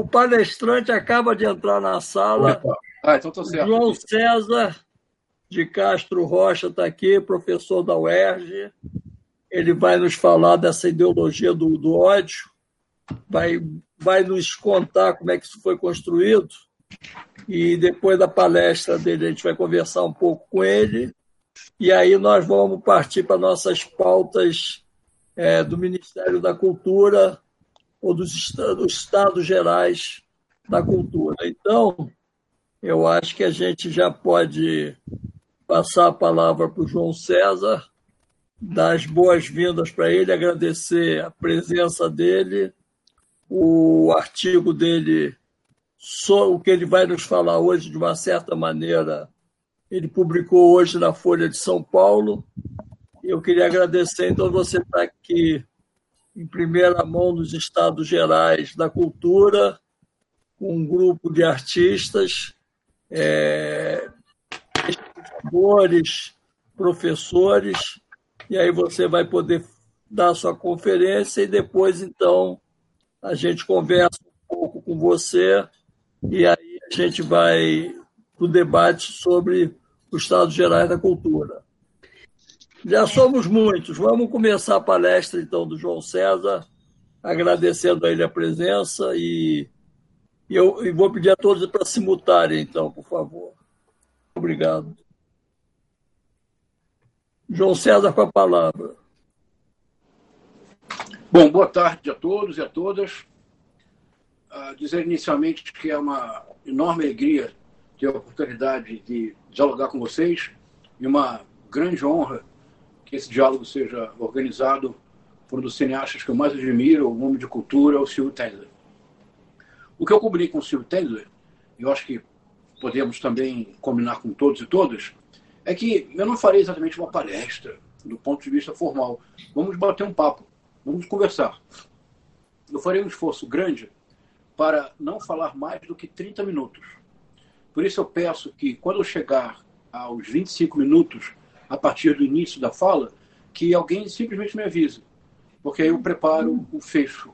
o palestrante acaba de entrar na sala. Ah, então certo. João César de Castro Rocha está aqui, professor da UERJ. Ele vai nos falar dessa ideologia do, do ódio, vai, vai nos contar como é que isso foi construído. E depois da palestra dele, a gente vai conversar um pouco com ele. E aí nós vamos partir para nossas pautas é, do Ministério da Cultura ou dos estados, estados gerais da cultura. Então, eu acho que a gente já pode passar a palavra para o João César, dar as boas-vindas para ele, agradecer a presença dele, o artigo dele, o que ele vai nos falar hoje, de uma certa maneira, ele publicou hoje na Folha de São Paulo. Eu queria agradecer, então, você estar aqui em primeira mão nos Estados Gerais da Cultura, com um grupo de artistas, é, professores, e aí você vai poder dar sua conferência e depois, então, a gente conversa um pouco com você e aí a gente vai para o debate sobre os Estados Gerais da Cultura. Já somos muitos. Vamos começar a palestra, então, do João César, agradecendo a ele a presença e, eu vou pedir a todos para se mutarem, então, por favor. Obrigado. João César com a palavra. Bom, boa tarde a todos e a todas. Uh, dizer inicialmente que é uma enorme alegria ter a oportunidade de dialogar com vocês e uma grande honra que esse diálogo seja organizado por um dos cineastas que eu mais admiro, o homem de cultura, o Silvio Tendler. O que eu combinei com o Silvio Tendler, e eu acho que podemos também combinar com todos e todas, é que eu não farei exatamente uma palestra do ponto de vista formal. Vamos bater um papo, vamos conversar. Eu farei um esforço grande para não falar mais do que 30 minutos. Por isso eu peço que, quando eu chegar aos 25 minutos, a partir do início da fala, que alguém simplesmente me avise, porque aí eu preparo o fecho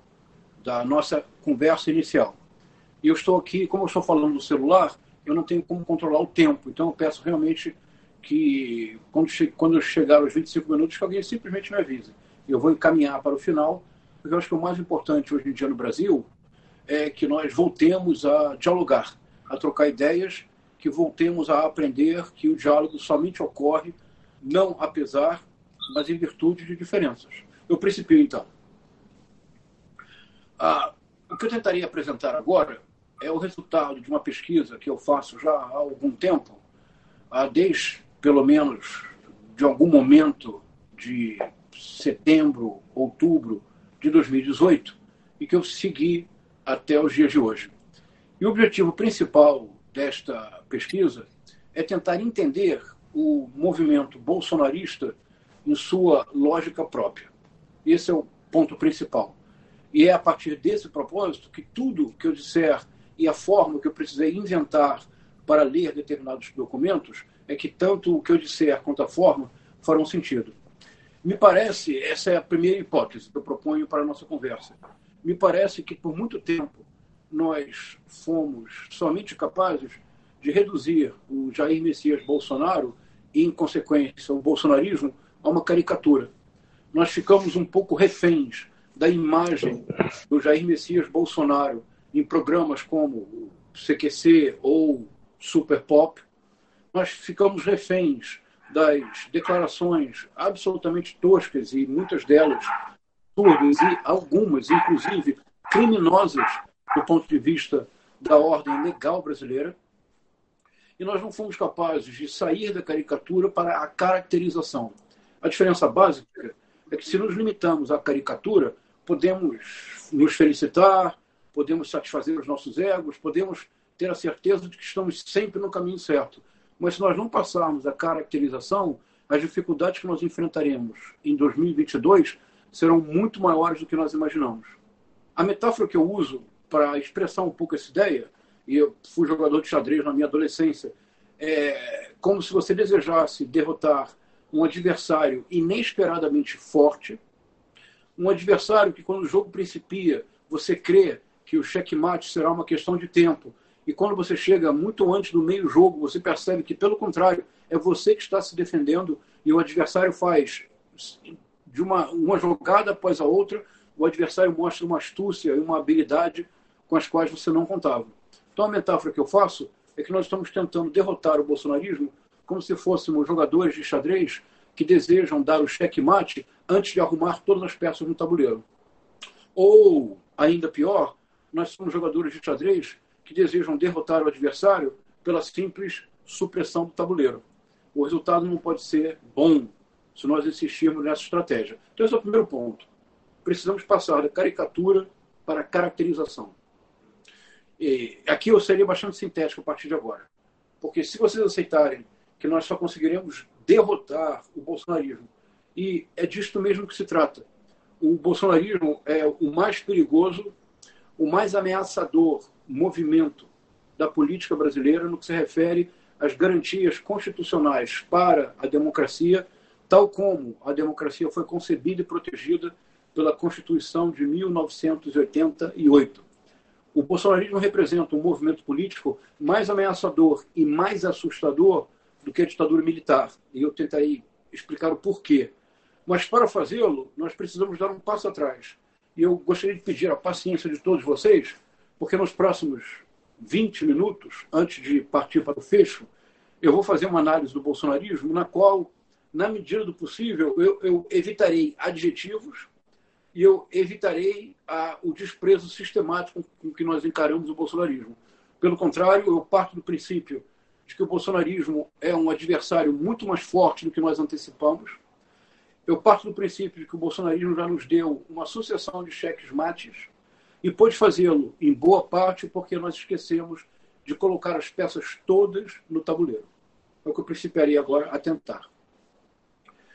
da nossa conversa inicial. E eu estou aqui, como eu estou falando no celular, eu não tenho como controlar o tempo, então eu peço realmente que, quando, che quando chegar aos 25 minutos, que alguém simplesmente me avise. Eu vou encaminhar para o final, porque eu acho que o mais importante hoje em dia no Brasil é que nós voltemos a dialogar, a trocar ideias, que voltemos a aprender que o diálogo somente ocorre não apesar, mas em virtude de diferenças. Eu principio, então. Ah, o que eu tentaria apresentar agora é o resultado de uma pesquisa que eu faço já há algum tempo, ah, desde, pelo menos, de algum momento de setembro, outubro de 2018, e que eu segui até os dias de hoje. E o objetivo principal desta pesquisa é tentar entender o movimento bolsonarista em sua lógica própria. Esse é o ponto principal. E é a partir desse propósito que tudo que eu disser e a forma que eu precisei inventar para ler determinados documentos é que tanto o que eu disser quanto a forma farão sentido. Me parece, essa é a primeira hipótese que eu proponho para a nossa conversa. Me parece que por muito tempo nós fomos somente capazes de reduzir o Jair Messias Bolsonaro e, em consequência, o bolsonarismo a uma caricatura. Nós ficamos um pouco reféns da imagem do Jair Messias Bolsonaro em programas como CQC ou Super Pop. Nós ficamos reféns das declarações absolutamente toscas e muitas delas turvas e algumas, inclusive, criminosas do ponto de vista da ordem legal brasileira e nós não fomos capazes de sair da caricatura para a caracterização. A diferença básica é que se nos limitamos à caricatura, podemos nos felicitar, podemos satisfazer os nossos egos, podemos ter a certeza de que estamos sempre no caminho certo. Mas se nós não passarmos a caracterização, as dificuldades que nós enfrentaremos em 2022 serão muito maiores do que nós imaginamos. A metáfora que eu uso para expressar um pouco essa ideia e eu fui jogador de xadrez na minha adolescência, é como se você desejasse derrotar um adversário inesperadamente forte, um adversário que, quando o jogo principia, você crê que o checkmate será uma questão de tempo. E quando você chega muito antes do meio jogo, você percebe que, pelo contrário, é você que está se defendendo e o adversário faz de uma, uma jogada após a outra, o adversário mostra uma astúcia e uma habilidade com as quais você não contava. Então, a metáfora que eu faço é que nós estamos tentando derrotar o bolsonarismo como se fôssemos jogadores de xadrez que desejam dar o checkmate antes de arrumar todas as peças no tabuleiro. Ou, ainda pior, nós somos jogadores de xadrez que desejam derrotar o adversário pela simples supressão do tabuleiro. O resultado não pode ser bom se nós insistirmos nessa estratégia. Então, esse é o primeiro ponto. Precisamos passar da caricatura para a caracterização. E aqui eu seria bastante sintético a partir de agora. Porque se vocês aceitarem que nós só conseguiremos derrotar o bolsonarismo, e é disto mesmo que se trata, o bolsonarismo é o mais perigoso, o mais ameaçador movimento da política brasileira no que se refere às garantias constitucionais para a democracia, tal como a democracia foi concebida e protegida pela Constituição de 1988. O bolsonarismo representa um movimento político mais ameaçador e mais assustador do que a ditadura militar. E eu tentarei explicar o porquê. Mas para fazê-lo, nós precisamos dar um passo atrás. E eu gostaria de pedir a paciência de todos vocês, porque nos próximos 20 minutos, antes de partir para o fecho, eu vou fazer uma análise do bolsonarismo, na qual, na medida do possível, eu, eu evitarei adjetivos e eu evitarei a, o desprezo sistemático com que nós encaramos o bolsonarismo. Pelo contrário, eu parto do princípio de que o bolsonarismo é um adversário muito mais forte do que nós antecipamos eu parto do princípio de que o bolsonarismo já nos deu uma sucessão de cheques mates e pôde fazê-lo em boa parte porque nós esquecemos de colocar as peças todas no tabuleiro. É o que eu principiarei agora a tentar.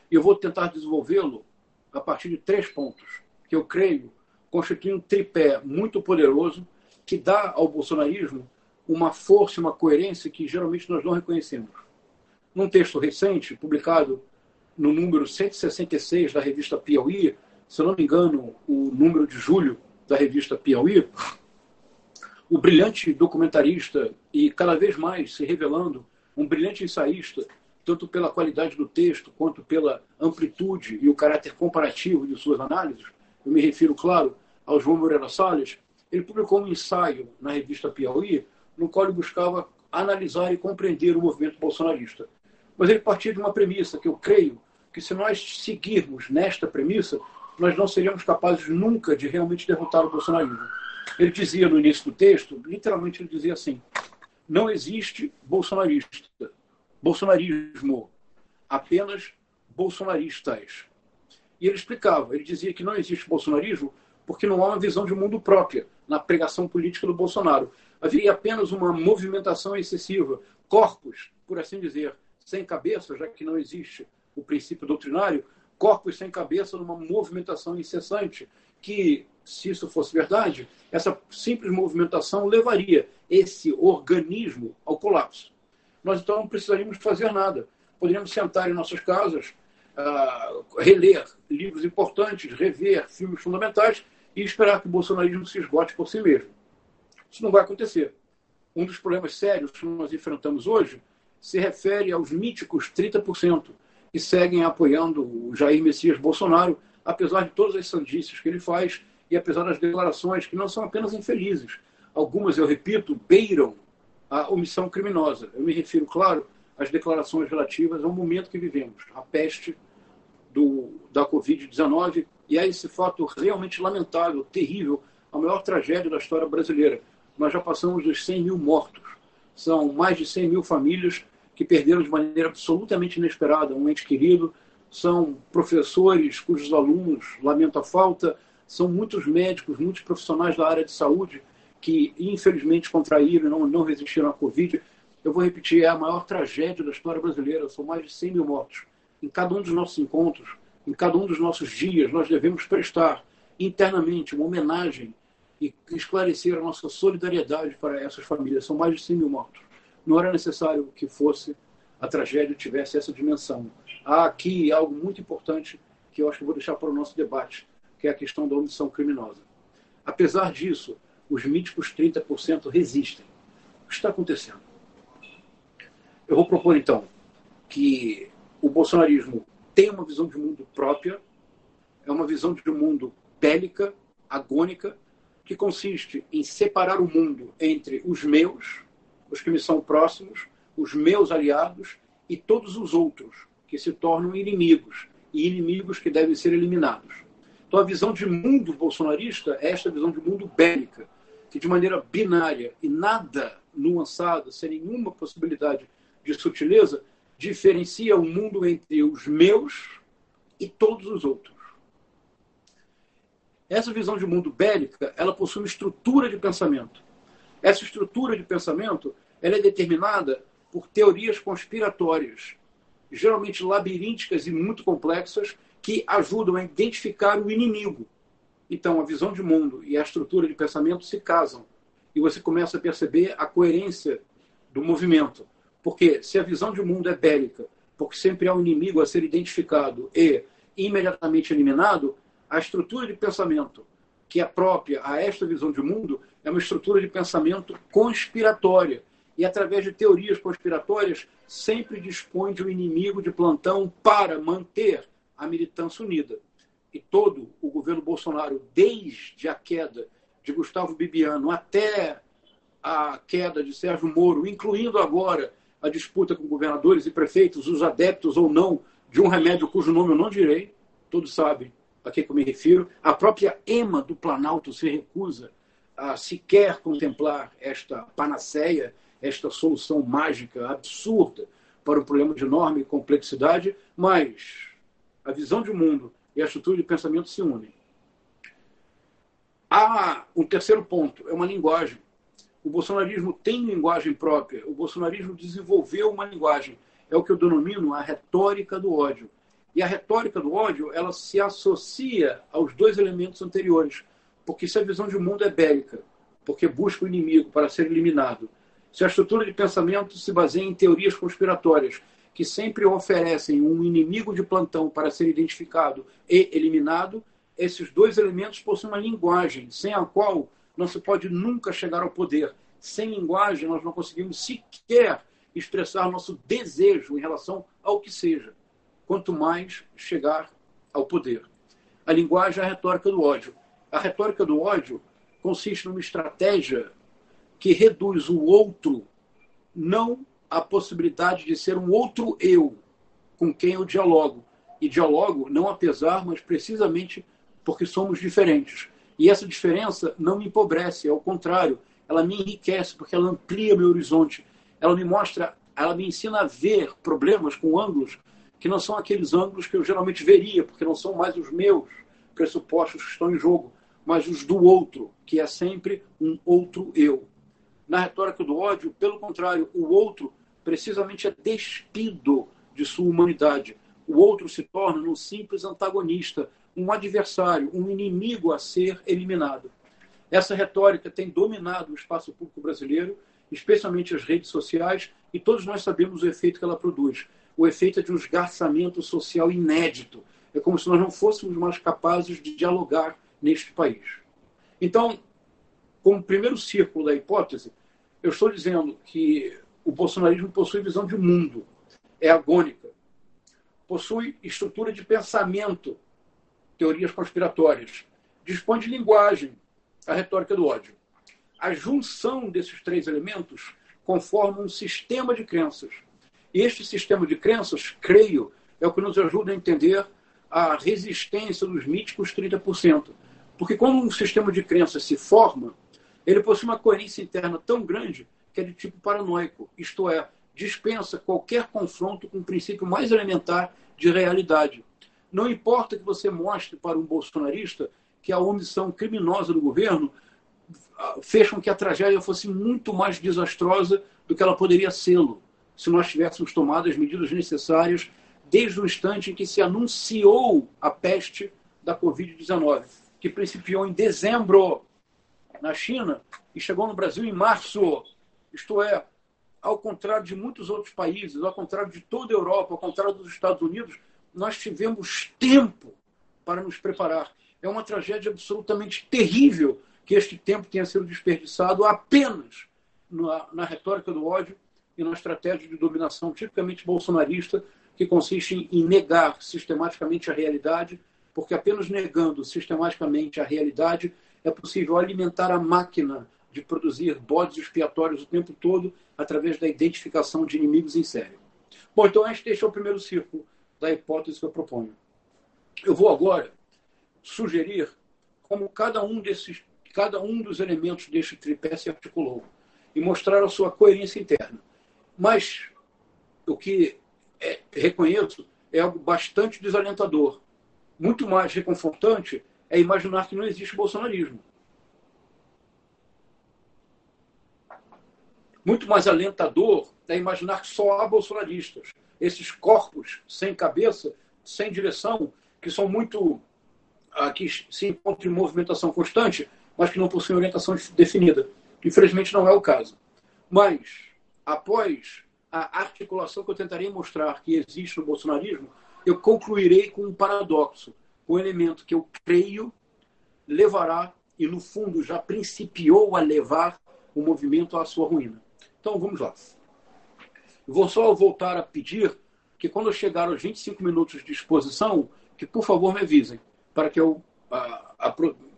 Eu vou tentar desenvolvê-lo a partir de três pontos, que eu creio constituem um tripé muito poderoso que dá ao bolsonarismo uma força uma coerência que geralmente nós não reconhecemos. Num texto recente, publicado no número 166 da revista Piauí, se eu não me engano, o número de julho da revista Piauí, o brilhante documentarista e cada vez mais se revelando um brilhante ensaísta, tanto pela qualidade do texto quanto pela amplitude e o caráter comparativo de suas análises, eu me refiro, claro, ao João Moreira Salles, ele publicou um ensaio na revista Piauí, no qual ele buscava analisar e compreender o movimento bolsonarista. Mas ele partia de uma premissa que eu creio que se nós seguirmos nesta premissa, nós não seríamos capazes nunca de realmente derrotar o bolsonarismo. Ele dizia no início do texto, literalmente ele dizia assim: não existe bolsonarista, bolsonarismo, apenas bolsonaristas. E ele explicava, ele dizia que não existe bolsonarismo porque não há uma visão de mundo própria na pregação política do Bolsonaro. Havia apenas uma movimentação excessiva, corpos, por assim dizer, sem cabeça, já que não existe o princípio doutrinário, corpos sem cabeça numa movimentação incessante, que, se isso fosse verdade, essa simples movimentação levaria esse organismo ao colapso. Nós então não precisaríamos fazer nada. Poderíamos sentar em nossas casas, uh, reler livros importantes, rever filmes fundamentais e esperar que o bolsonarismo se esgote por si mesmo. Isso não vai acontecer. Um dos problemas sérios que nós enfrentamos hoje se refere aos míticos 30% que seguem apoiando o Jair Messias Bolsonaro, apesar de todas as sandices que ele faz e apesar das declarações que não são apenas infelizes. Algumas, eu repito, beiram a omissão criminosa. Eu me refiro, claro, às declarações relativas ao momento que vivemos, a peste do, da Covid-19 e a esse fato realmente lamentável, terrível, a maior tragédia da história brasileira. Nós já passamos dos 100 mil mortos. São mais de 100 mil famílias que perderam de maneira absolutamente inesperada um ente querido, são professores cujos alunos lamentam a falta, são muitos médicos, muitos profissionais da área de saúde que infelizmente contraíram não, não resistiram à Covid. Eu vou repetir, é a maior tragédia da história brasileira, são mais de 100 mil mortos. Em cada um dos nossos encontros, em cada um dos nossos dias, nós devemos prestar internamente uma homenagem e esclarecer a nossa solidariedade para essas famílias. São mais de 100 mil mortos não era necessário que fosse a tragédia tivesse essa dimensão. Há aqui algo muito importante que eu acho que vou deixar para o nosso debate, que é a questão da omissão criminosa. Apesar disso, os míticos 30% resistem. O que está acontecendo? Eu vou propor, então, que o bolsonarismo tem uma visão de mundo própria, é uma visão de mundo bélica, agônica, que consiste em separar o mundo entre os meus, os que me são próximos, os meus aliados e todos os outros, que se tornam inimigos, e inimigos que devem ser eliminados. Então, a visão de mundo bolsonarista é esta visão de mundo bélica, que de maneira binária e nada nuançada, sem nenhuma possibilidade de sutileza, diferencia o mundo entre os meus e todos os outros. Essa visão de mundo bélica, ela possui uma estrutura de pensamento. Essa estrutura de pensamento, ela é determinada por teorias conspiratórias, geralmente labirínticas e muito complexas, que ajudam a identificar o inimigo. Então, a visão de mundo e a estrutura de pensamento se casam. E você começa a perceber a coerência do movimento. Porque se a visão de mundo é bélica, porque sempre há um inimigo a ser identificado e imediatamente eliminado, a estrutura de pensamento que é própria a esta visão de mundo é uma estrutura de pensamento conspiratória. E através de teorias conspiratórias, sempre dispõe de um inimigo de plantão para manter a militância unida. E todo o governo Bolsonaro, desde a queda de Gustavo Bibiano até a queda de Sérgio Moro, incluindo agora a disputa com governadores e prefeitos, os adeptos ou não de um remédio cujo nome eu não direi, todos sabem a que eu me refiro. A própria EMA do Planalto se recusa a sequer contemplar esta panaceia, esta solução mágica, absurda, para um problema de enorme complexidade, mas a visão de mundo e a estrutura de pensamento se unem. Há um terceiro ponto, é uma linguagem. O bolsonarismo tem linguagem própria. O bolsonarismo desenvolveu uma linguagem. É o que eu denomino a retórica do ódio. E a retórica do ódio, ela se associa aos dois elementos anteriores. Porque se a visão de mundo é bélica, porque busca o inimigo para ser eliminado, se a estrutura de pensamento se baseia em teorias conspiratórias, que sempre oferecem um inimigo de plantão para ser identificado e eliminado, esses dois elementos possuem uma linguagem sem a qual não se pode nunca chegar ao poder. Sem linguagem, nós não conseguimos sequer expressar nosso desejo em relação ao que seja, quanto mais chegar ao poder. A linguagem é a retórica do ódio. A retórica do ódio consiste numa estratégia que reduz o outro não à possibilidade de ser um outro eu com quem eu dialogo. E dialogo não apesar, mas precisamente porque somos diferentes. E essa diferença não me empobrece, ao contrário, ela me enriquece, porque ela amplia meu horizonte. Ela me mostra, ela me ensina a ver problemas com ângulos que não são aqueles ângulos que eu geralmente veria, porque não são mais os meus pressupostos que estão em jogo, mas os do outro, que é sempre um outro eu. Na retórica do ódio, pelo contrário, o outro precisamente é despido de sua humanidade. O outro se torna um simples antagonista, um adversário, um inimigo a ser eliminado. Essa retórica tem dominado o espaço público brasileiro, especialmente as redes sociais, e todos nós sabemos o efeito que ela produz. O efeito é de um esgarçamento social inédito. É como se nós não fôssemos mais capazes de dialogar neste país. Então, como primeiro círculo da hipótese, eu estou dizendo que o bolsonarismo possui visão de mundo, é agônica, possui estrutura de pensamento, teorias conspiratórias, dispõe de linguagem, a retórica do ódio. A junção desses três elementos conforma um sistema de crenças. Este sistema de crenças, creio, é o que nos ajuda a entender a resistência dos míticos 30%. Porque quando um sistema de crenças se forma, ele possui uma coerência interna tão grande que é de tipo paranoico, isto é, dispensa qualquer confronto com o princípio mais elementar de realidade. Não importa que você mostre para um bolsonarista que a omissão criminosa do governo ah, fez com que a tragédia fosse muito mais desastrosa do que ela poderia ser-lo, se nós tivéssemos tomado as medidas necessárias desde o instante em que se anunciou a peste da Covid-19, que principiou em dezembro na China e chegou no Brasil em março. Isto é, ao contrário de muitos outros países, ao contrário de toda a Europa, ao contrário dos Estados Unidos, nós tivemos tempo para nos preparar. É uma tragédia absolutamente terrível que este tempo tenha sido desperdiçado apenas na, na retórica do ódio e na estratégia de dominação tipicamente bolsonarista, que consiste em negar sistematicamente a realidade, porque apenas negando sistematicamente a realidade é possível alimentar a máquina de produzir bodes expiatórios o tempo todo através da identificação de inimigos em série. Bom, então este é o primeiro círculo da hipótese que eu proponho. Eu vou agora sugerir como cada um desses, cada um dos elementos deste tripé se articulou e mostrar a sua coerência interna. Mas o que é, reconheço é algo bastante desalentador. Muito mais reconfortante é imaginar que não existe bolsonarismo. Muito mais alentador é imaginar que só há bolsonaristas. Esses corpos sem cabeça, sem direção, que são muito. Ah, que se encontram em movimentação constante, mas que não possuem orientação definida. Infelizmente não é o caso. Mas, após a articulação que eu tentaria mostrar que existe no bolsonarismo, eu concluirei com um paradoxo, um elemento que eu creio levará, e no fundo já principiou a levar o movimento à sua ruína. Então vamos lá. Vou só voltar a pedir que quando chegar aos 25 minutos de exposição, que por favor me avisem, para que eu,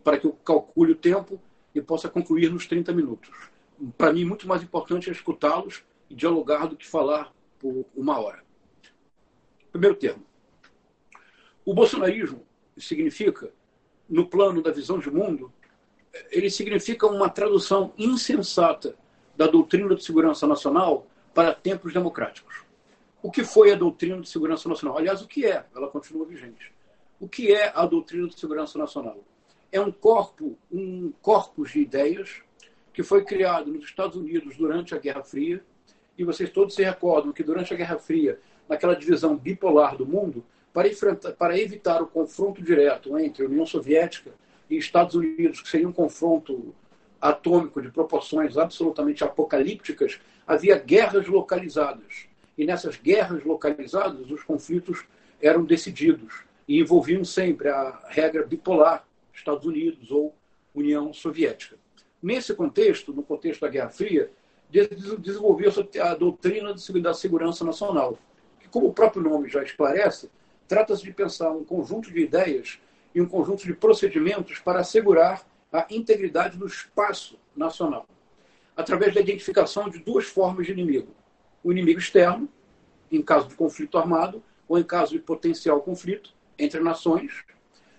para que eu calcule o tempo e possa concluir nos 30 minutos. Para mim, muito mais importante é escutá-los e dialogar do que falar por uma hora. Primeiro termo. O bolsonarismo significa, no plano da visão de mundo, ele significa uma tradução insensata da doutrina de segurança nacional para tempos democráticos. O que foi a doutrina de segurança nacional? Aliás, o que é? Ela continua vigente. O que é a doutrina de segurança nacional? É um corpo, um corpus de ideias que foi criado nos Estados Unidos durante a Guerra Fria e vocês todos se recordam que durante a Guerra Fria, naquela divisão bipolar do mundo, para, para evitar o confronto direto entre União Soviética e Estados Unidos, que seria um confronto atômico de proporções absolutamente apocalípticas, havia guerras localizadas. E nessas guerras localizadas, os conflitos eram decididos e envolviam sempre a regra bipolar, Estados Unidos ou União Soviética. Nesse contexto, no contexto da Guerra Fria, desenvolveu-se a doutrina da segurança nacional, que, como o próprio nome já esclarece, trata-se de pensar um conjunto de ideias e um conjunto de procedimentos para assegurar a integridade do espaço nacional, através da identificação de duas formas de inimigo: o inimigo externo, em caso de conflito armado, ou em caso de potencial conflito entre nações,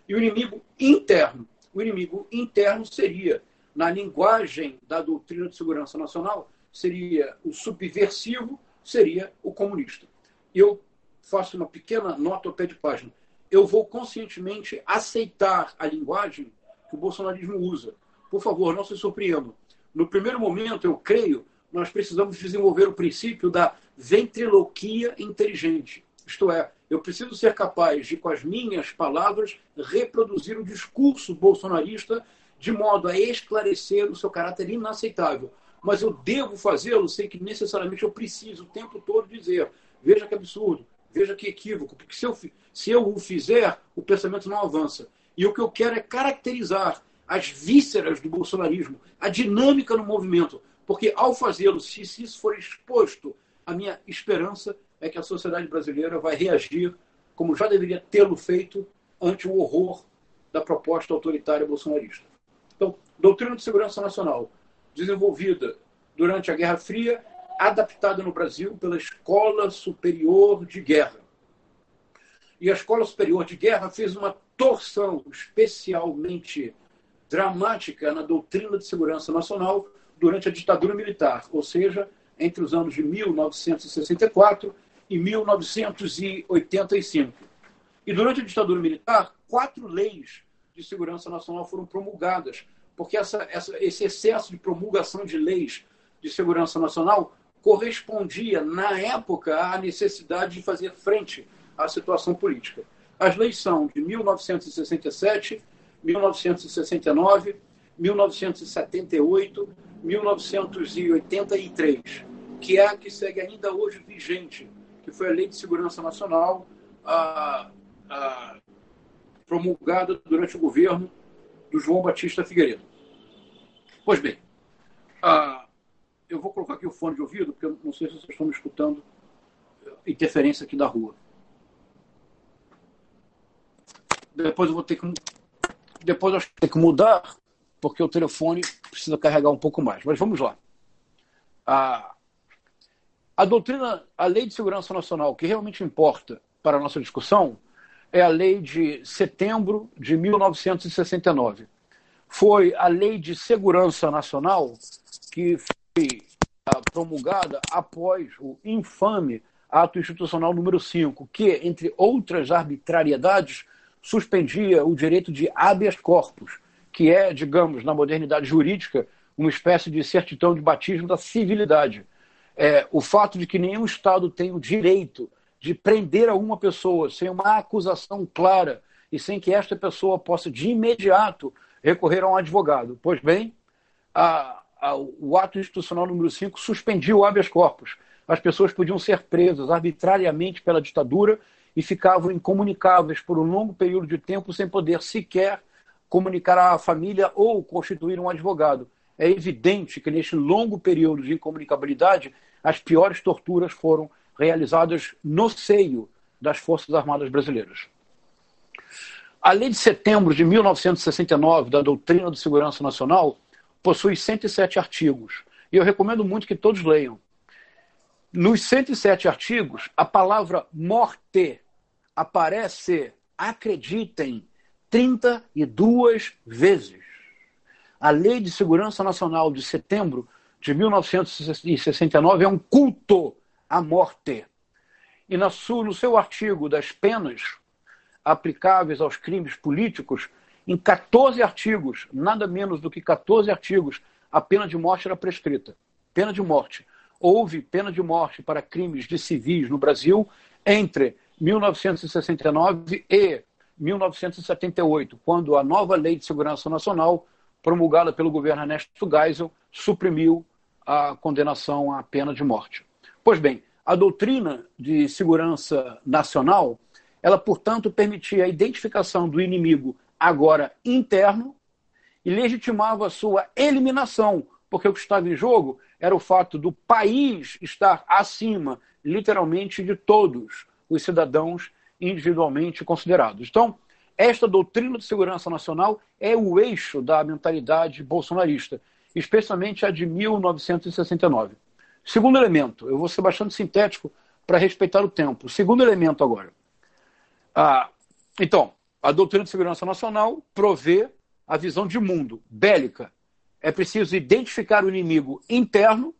e o inimigo interno. O inimigo interno seria, na linguagem da doutrina de segurança nacional, seria o subversivo, seria o comunista. Eu faço uma pequena nota ao pé de página. Eu vou conscientemente aceitar a linguagem que o bolsonarismo usa. Por favor, não se surpreendam. No primeiro momento, eu creio, nós precisamos desenvolver o princípio da ventriloquia inteligente. Isto é, eu preciso ser capaz de, com as minhas palavras, reproduzir o discurso bolsonarista de modo a esclarecer o seu caráter inaceitável mas eu devo fazê-lo sem que necessariamente eu preciso o tempo todo dizer: veja que absurdo, veja que equívoco, porque se eu, se eu o fizer, o pensamento não avança. E o que eu quero é caracterizar as vísceras do bolsonarismo, a dinâmica no movimento, porque ao fazê-lo, se, se isso for exposto, a minha esperança é que a sociedade brasileira vai reagir como já deveria tê-lo feito ante o horror da proposta autoritária bolsonarista. Então, doutrina de segurança nacional desenvolvida durante a Guerra Fria, adaptada no Brasil pela Escola Superior de Guerra. E a Escola Superior de Guerra fez uma torção especialmente dramática na doutrina de segurança nacional durante a ditadura militar, ou seja, entre os anos de 1964 e 1985. E durante a ditadura militar, quatro leis de segurança nacional foram promulgadas porque essa, essa, esse excesso de promulgação de leis de segurança nacional correspondia, na época, à necessidade de fazer frente à situação política. As leis são de 1967, 1969, 1978, 1983, que é a que segue ainda hoje vigente, que foi a Lei de Segurança Nacional, a, a, promulgada durante o governo do João Batista Figueiredo. Pois bem, ah, eu vou colocar aqui o fone de ouvido, porque eu não sei se vocês estão me escutando interferência aqui da rua. Depois eu vou ter que. Depois eu vou ter que mudar, porque o telefone precisa carregar um pouco mais. Mas vamos lá. A, a doutrina, a Lei de Segurança Nacional, que realmente importa para a nossa discussão, é a Lei de setembro de 1969. Foi a Lei de Segurança Nacional que foi ah, promulgada após o infame ato institucional número 5, que, entre outras arbitrariedades, suspendia o direito de habeas corpus, que é, digamos, na modernidade jurídica, uma espécie de certidão de batismo da civilidade. É, o fato de que nenhum Estado tem o direito de prender alguma pessoa sem uma acusação clara e sem que esta pessoa possa, de imediato, recorrer a um advogado. Pois bem, a, a, o ato institucional número 5 suspendiu o habeas corpus as pessoas podiam ser presas arbitrariamente pela ditadura e ficavam incomunicáveis por um longo período de tempo sem poder sequer comunicar à família ou constituir um advogado. É evidente que neste longo período de incomunicabilidade, as piores torturas foram realizadas no seio das Forças Armadas Brasileiras. A Lei de Setembro de 1969 da Doutrina de Segurança Nacional possui 107 artigos. E eu recomendo muito que todos leiam. Nos 107 artigos, a palavra morte aparece, acreditem, 32 vezes. A Lei de Segurança Nacional de setembro de 1969 é um culto à morte. E no seu artigo das penas aplicáveis aos crimes políticos, em 14 artigos, nada menos do que 14 artigos, a pena de morte era prescrita. Pena de morte houve pena de morte para crimes de civis no Brasil entre 1969 e 1978, quando a nova Lei de Segurança Nacional, promulgada pelo governo Ernesto Geisel, suprimiu a condenação à pena de morte. Pois bem, a doutrina de segurança nacional, ela, portanto, permitia a identificação do inimigo agora interno e legitimava sua eliminação, porque o que estava em jogo era o fato do país estar acima, literalmente, de todos os cidadãos individualmente considerados. Então, esta doutrina de segurança nacional é o eixo da mentalidade bolsonarista, especialmente a de 1969. Segundo elemento, eu vou ser bastante sintético para respeitar o tempo. Segundo elemento agora. Ah, então, a doutrina de segurança nacional provê a visão de mundo bélica é preciso identificar o inimigo interno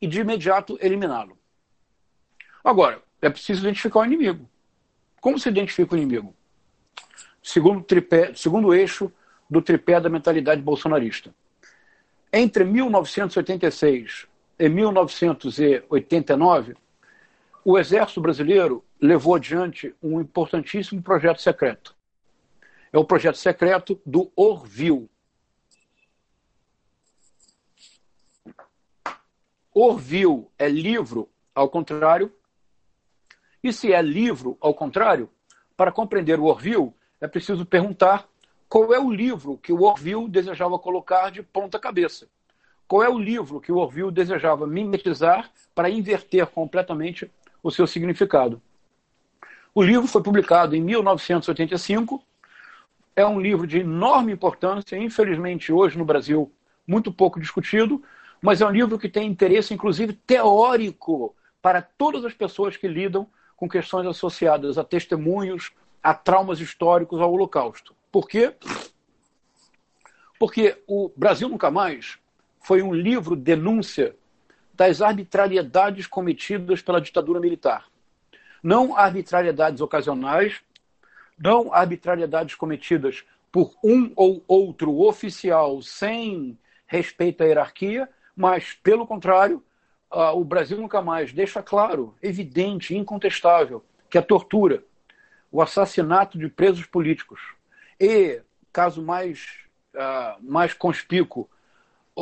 e de imediato eliminá-lo. Agora, é preciso identificar o inimigo. Como se identifica o inimigo? Segundo, tripé, segundo eixo do tripé da mentalidade bolsonarista. Entre 1986 e 1989, o Exército Brasileiro levou adiante um importantíssimo projeto secreto. É o projeto secreto do Orville, Orville é livro ao contrário. E se é livro ao contrário, para compreender o Orville, é preciso perguntar qual é o livro que o Orville desejava colocar de ponta cabeça. Qual é o livro que o Orville desejava mimetizar para inverter completamente o seu significado? O livro foi publicado em 1985. É um livro de enorme importância, infelizmente hoje no Brasil muito pouco discutido, mas é um livro que tem interesse, inclusive, teórico para todas as pessoas que lidam com questões associadas a testemunhos, a traumas históricos, ao Holocausto. Por quê? Porque o Brasil Nunca Mais foi um livro denúncia das arbitrariedades cometidas pela ditadura militar. Não arbitrariedades ocasionais, não arbitrariedades cometidas por um ou outro oficial sem respeito à hierarquia, mas, pelo contrário, uh, o Brasil nunca mais deixa claro, evidente, incontestável, que a tortura, o assassinato de presos políticos e, caso mais, uh, mais conspícuo,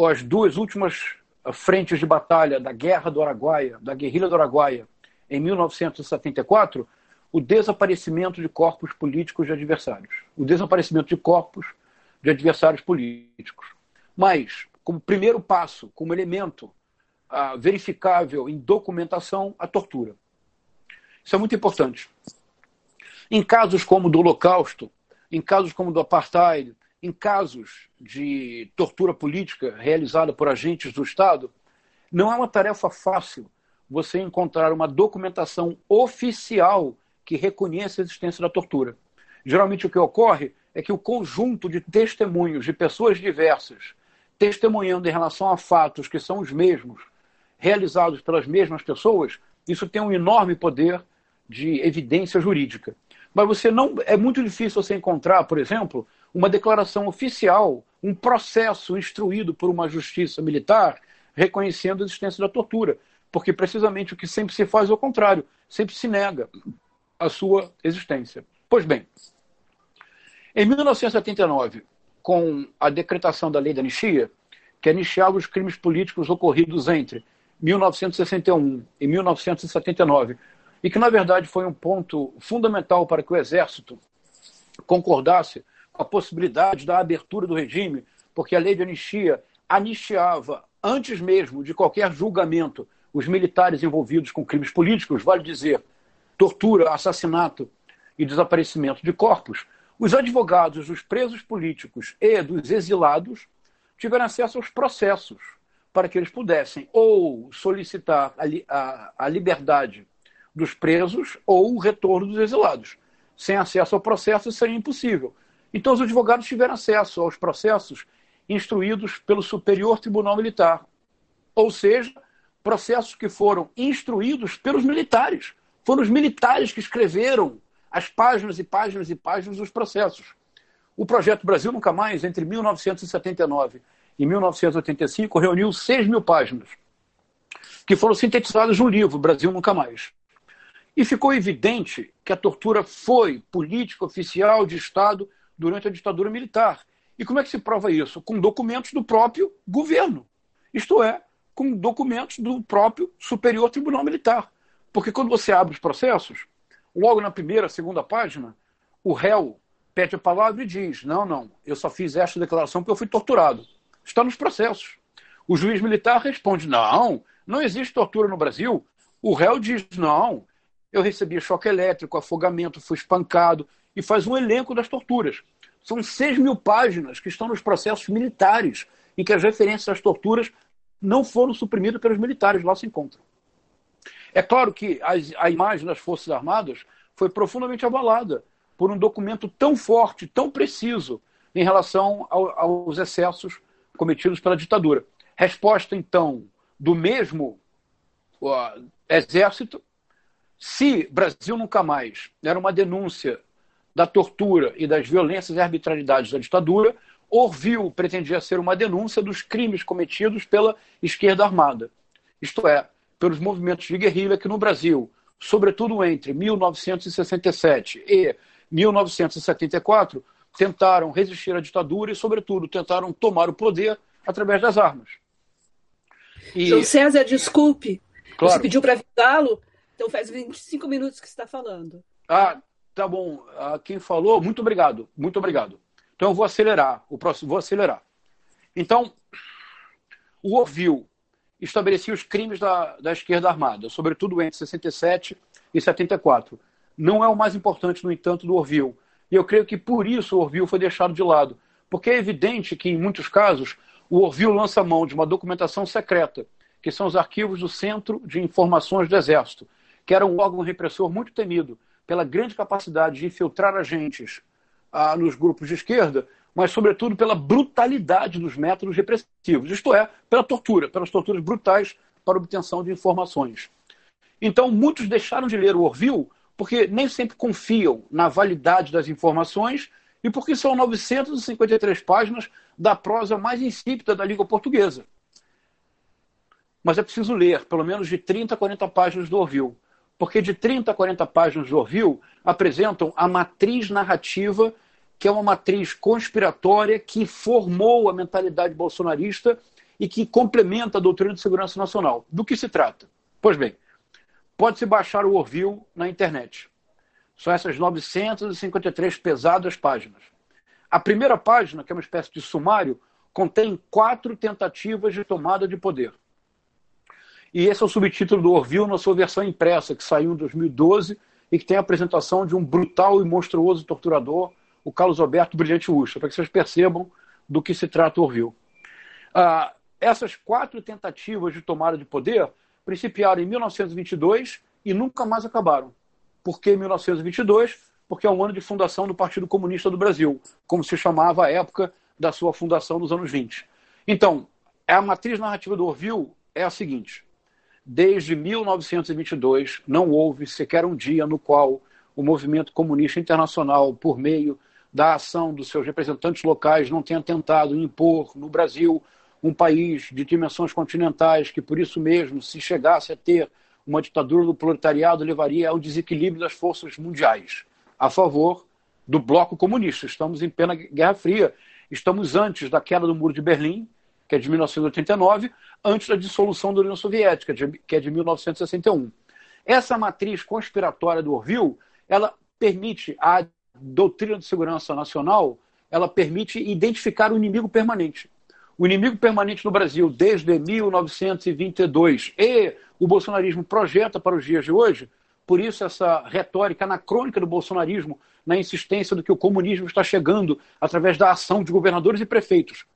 as duas últimas frentes de batalha da Guerra do Araguaia, da guerrilha do Araguaia, em 1974, o desaparecimento de corpos políticos de adversários. O desaparecimento de corpos de adversários políticos. Mas como primeiro passo, como elemento verificável em documentação, a tortura. Isso é muito importante. Em casos como do Holocausto, em casos como do Apartheid, em casos de tortura política realizada por agentes do Estado, não é uma tarefa fácil você encontrar uma documentação oficial que reconheça a existência da tortura. Geralmente o que ocorre é que o conjunto de testemunhos de pessoas diversas testemunhando em relação a fatos que são os mesmos, realizados pelas mesmas pessoas, isso tem um enorme poder de evidência jurídica. Mas você não é muito difícil você encontrar, por exemplo, uma declaração oficial, um processo instruído por uma justiça militar reconhecendo a existência da tortura, porque precisamente o que sempre se faz é o contrário, sempre se nega a sua existência. Pois bem, em 1979, com a decretação da lei da anistia, que anistiava os crimes políticos ocorridos entre 1961 e 1979, e que, na verdade, foi um ponto fundamental para que o Exército concordasse com a possibilidade da abertura do regime, porque a lei de anistia anistiava, antes mesmo de qualquer julgamento, os militares envolvidos com crimes políticos, vale dizer, tortura, assassinato e desaparecimento de corpos, os advogados dos presos políticos e dos exilados tiveram acesso aos processos para que eles pudessem ou solicitar a, a, a liberdade dos presos ou o retorno dos exilados. Sem acesso ao processo, isso seria impossível. Então, os advogados tiveram acesso aos processos instruídos pelo Superior Tribunal Militar. Ou seja, processos que foram instruídos pelos militares. Foram os militares que escreveram as páginas e páginas e páginas dos processos. O projeto Brasil Nunca Mais, entre 1979 e 1985, reuniu 6 mil páginas, que foram sintetizadas no livro Brasil Nunca Mais. E ficou evidente que a tortura foi política oficial de Estado durante a ditadura militar. E como é que se prova isso? Com documentos do próprio governo. Isto é, com documentos do próprio Superior Tribunal Militar. Porque quando você abre os processos, logo na primeira, segunda página, o réu pede a palavra e diz: Não, não, eu só fiz esta declaração porque eu fui torturado. Está nos processos. O juiz militar responde: Não, não existe tortura no Brasil. O réu diz: Não, eu recebi choque elétrico, afogamento, fui espancado, e faz um elenco das torturas. São 6 mil páginas que estão nos processos militares, em que as referências às torturas não foram suprimidas pelos militares, lá se encontram. É claro que a, imagem das Forças Armadas foi profundamente abalada por um documento tão forte, tão preciso em relação ao, aos excessos cometidos pela ditadura. Resposta, então, do mesmo uh, exército, se Brasil Nunca Mais era uma denúncia da tortura e das violências e arbitrariedades da ditadura, Orville pretendia ser uma denúncia dos crimes cometidos pela esquerda armada. Isto é, pelos movimentos de guerrilha que no Brasil, sobretudo entre 1967 e 1974, tentaram resistir à ditadura e, sobretudo, tentaram tomar o poder através das armas. E... João César, desculpe. Claro. Você pediu para avisá-lo, então faz 25 minutos que está falando. Ah, tá bom. Ah, quem falou, muito obrigado. Muito obrigado. Então eu vou acelerar. O próximo, vou acelerar. Então, o Orville estabelecia os crimes da, da esquerda armada, sobretudo entre 67 e 74. Não é o mais importante, no entanto, do Orville. E eu creio que por isso o Orville foi deixado de lado. Porque é evidente que, em muitos casos, o Orville lança mão de uma documentação secreta, que são os arquivos do Centro de Informações do Exército, que era um órgão repressor muito temido pela grande capacidade de infiltrar agentes ah, nos grupos de esquerda mas, sobretudo, pela brutalidade dos métodos repressivos, isto é, pela tortura, pelas torturas brutais para obtenção de informações. Então, muitos deixaram de ler o Orville porque nem sempre confiam na validade das informações e porque são 953 páginas da prosa mais insípida da língua portuguesa. Mas é preciso ler pelo menos de 30 a 40 páginas do Orville, porque de 30 a 40 páginas do Orville apresentam a matriz narrativa que é uma matriz conspiratória que formou a mentalidade bolsonarista e que complementa a doutrina de segurança nacional. Do que se trata? Pois bem, pode-se baixar o Orville na internet. São essas 953 pesadas páginas. A primeira página, que é uma espécie de sumário, contém quatro tentativas de tomada de poder. E esse é o subtítulo do Orville na sua versão impressa, que saiu em 2012 e que tem a apresentação de um brutal e monstruoso torturador, o Carlos Alberto Brilhante Ucha, para que vocês percebam do que se trata o Orville. Ah, essas quatro tentativas de tomada de poder principiaram em 1922 e nunca mais acabaram. Por que 1922? Porque é o ano de fundação do Partido Comunista do Brasil, como se chamava a época da sua fundação nos anos 20. Então, a matriz narrativa do Orville é a seguinte: desde 1922 não houve sequer um dia no qual o movimento comunista internacional, por meio da ação dos seus representantes locais, não tenha tentado impor no Brasil um país de dimensões continentais que, por isso mesmo, se chegasse a ter uma ditadura do proletariado, levaria ao desequilíbrio das forças mundiais a favor do bloco comunista. Estamos em plena Guerra Fria, estamos antes da queda do Muro de Berlim, que é de 1989, antes da dissolução da União Soviética, que é de 1961. Essa matriz conspiratória do Orville, ela permite a doutrina de segurança nacional, ela permite identificar o inimigo permanente. O inimigo permanente no Brasil desde 1922 e o bolsonarismo projeta para os dias de hoje, por isso essa retórica anacrônica do bolsonarismo na insistência do que o comunismo está chegando através da ação de governadores e prefeitos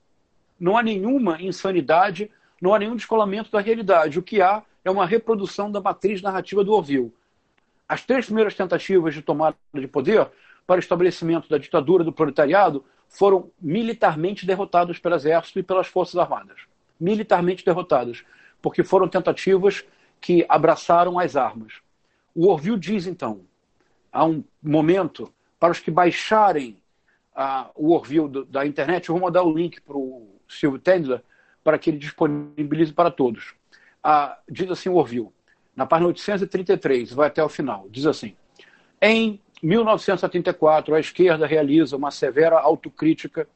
não há nenhuma insanidade, não há nenhum descolamento da realidade. O que há é uma reprodução da matriz narrativa do Orville. As três primeiras tentativas de tomada de poder para o estabelecimento da ditadura do proletariado foram militarmente derrotadas pelo exército e pelas forças armadas. Militarmente derrotadas, porque foram tentativas que abraçaram as armas. O Orville diz, então, há um momento para os que baixarem uh, o Orville do, da internet, eu vou mandar o link para o Silvio Tendler para que ele disponibilize para todos. Ah, diz assim o Orville, na página 833, vai até o final, diz assim, em 1974, a esquerda realiza uma severa autocrítica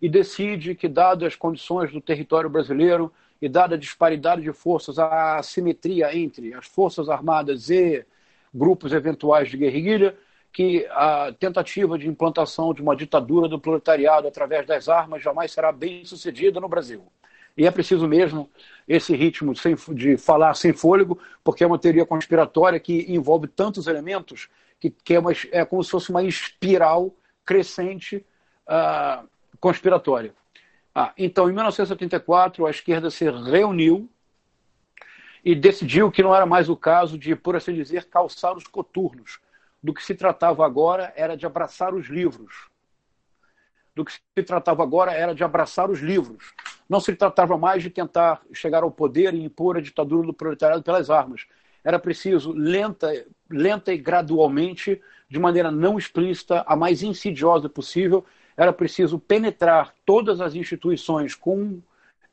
e decide que, dadas as condições do território brasileiro e dada a disparidade de forças, a assimetria entre as forças armadas e grupos eventuais de guerrilha, que a tentativa de implantação de uma ditadura do proletariado através das armas jamais será bem sucedida no Brasil. E é preciso mesmo esse ritmo de falar sem fôlego, porque é uma teoria conspiratória que envolve tantos elementos que, que é, uma, é, como se fosse uma espiral crescente uh, conspiratória. Ah, então, em 1974, a esquerda se reuniu e decidiu que não era mais o caso de, por assim dizer, calçar os coturnos do que se tratava agora era de abraçar os livros. Do que se tratava agora era de abraçar os livros. Não se tratava mais de tentar chegar ao poder e impor a ditadura do proletariado pelas armas. Era preciso, lenta, lenta e gradualmente, de maneira não explícita, a mais insidiosa possível, era preciso penetrar todas as instituições, com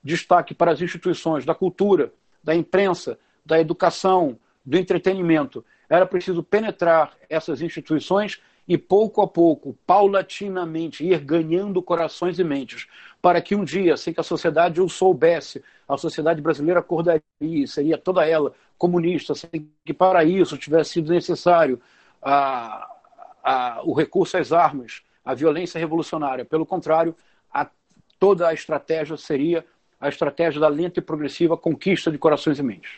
destaque para as instituições da cultura, da imprensa, da educação, do entretenimento, era preciso penetrar essas instituições e, pouco a pouco, paulatinamente, ir ganhando corações e mentes, para que um dia, sem que a sociedade o soubesse, a sociedade brasileira acordaria, seria toda ela comunista, sem que para isso tivesse sido necessário a, a, o recurso às armas, a violência revolucionária. Pelo contrário, a, toda a estratégia seria a estratégia da lenta e progressiva conquista de corações e mentes.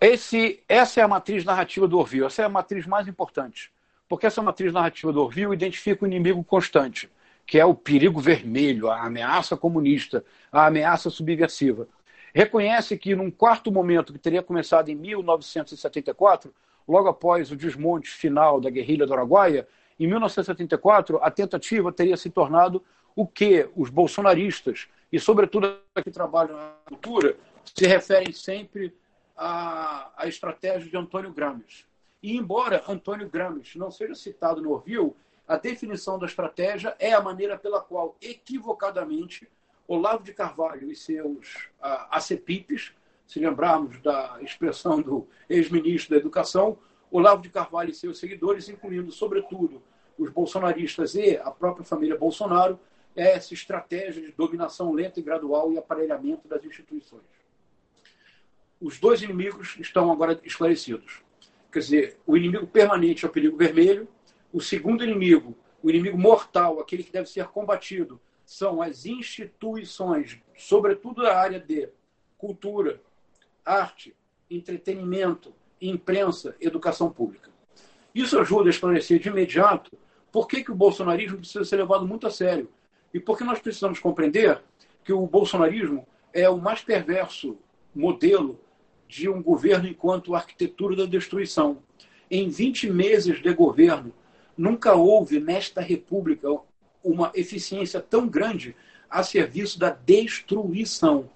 Esse, essa é a matriz narrativa do Orville, essa é a matriz mais importante, porque essa matriz narrativa do Orville identifica o inimigo constante, que é o perigo vermelho, a ameaça comunista, a ameaça subversiva. Reconhece que, num quarto momento que teria começado em 1974, logo após o desmonte final da guerrilha do Araguaia, em 1974, a tentativa teria se tornado o que os bolsonaristas, e sobretudo que trabalham na cultura, se referem sempre a, a estratégia de Antônio Gramsci. E embora Antônio Gramsci não seja citado no Orville, a definição da estratégia é a maneira pela qual, equivocadamente, Olavo de Carvalho e seus uh, acepipes, se lembrarmos da expressão do ex-ministro da Educação, Olavo de Carvalho e seus seguidores, incluindo, sobretudo, os bolsonaristas e a própria família Bolsonaro, é essa estratégia de dominação lenta e gradual e aparelhamento das instituições os dois inimigos estão agora esclarecidos. Quer dizer, o inimigo permanente é o perigo vermelho, o segundo inimigo, o inimigo mortal, aquele que deve ser combatido, são as instituições, sobretudo da área de cultura, arte, entretenimento, imprensa, educação pública. Isso ajuda a esclarecer de imediato por que, que o bolsonarismo precisa ser levado muito a sério e por que nós precisamos compreender que o bolsonarismo é o mais perverso modelo de um governo enquanto arquitetura da destruição. Em 20 meses de governo, nunca houve nesta república uma eficiência tão grande a serviço da destruição.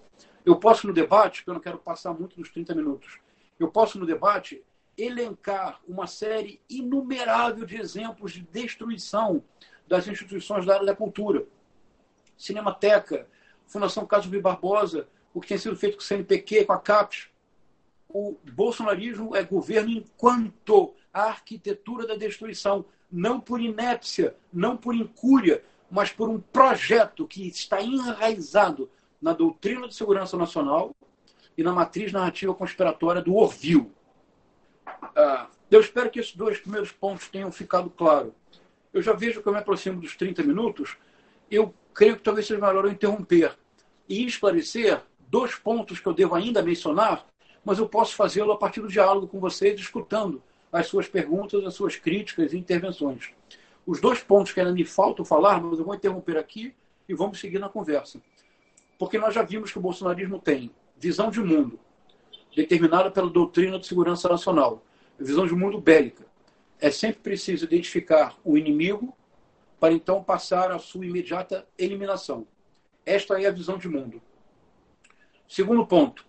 Eu posso, no debate, que eu não quero passar muito dos 30 minutos, eu posso, no debate, elencar uma série inumerável de exemplos de destruição das instituições da área da cultura. Cinemateca, Fundação Caso de Barbosa, o que tem sido feito com o CNPq, com a CAPES. O bolsonarismo é governo enquanto a arquitetura da destruição, não por inépcia, não por incúria, mas por um projeto que está enraizado na doutrina de segurança nacional e na matriz narrativa conspiratória do Orville. Ah, eu espero que esses dois primeiros pontos tenham ficado claros. Eu já vejo que eu me aproximo dos 30 minutos. Eu creio que talvez seja melhor eu interromper e esclarecer dois pontos que eu devo ainda mencionar, mas eu posso fazê-lo a partir do diálogo com vocês, escutando as suas perguntas, as suas críticas e intervenções. Os dois pontos que ainda me faltam falar, mas eu vou interromper aqui e vamos seguir na conversa. Porque nós já vimos que o bolsonarismo tem visão de mundo, determinada pela doutrina de segurança nacional, visão de mundo bélica. É sempre preciso identificar o inimigo para então passar à sua imediata eliminação. Esta é a visão de mundo. Segundo ponto,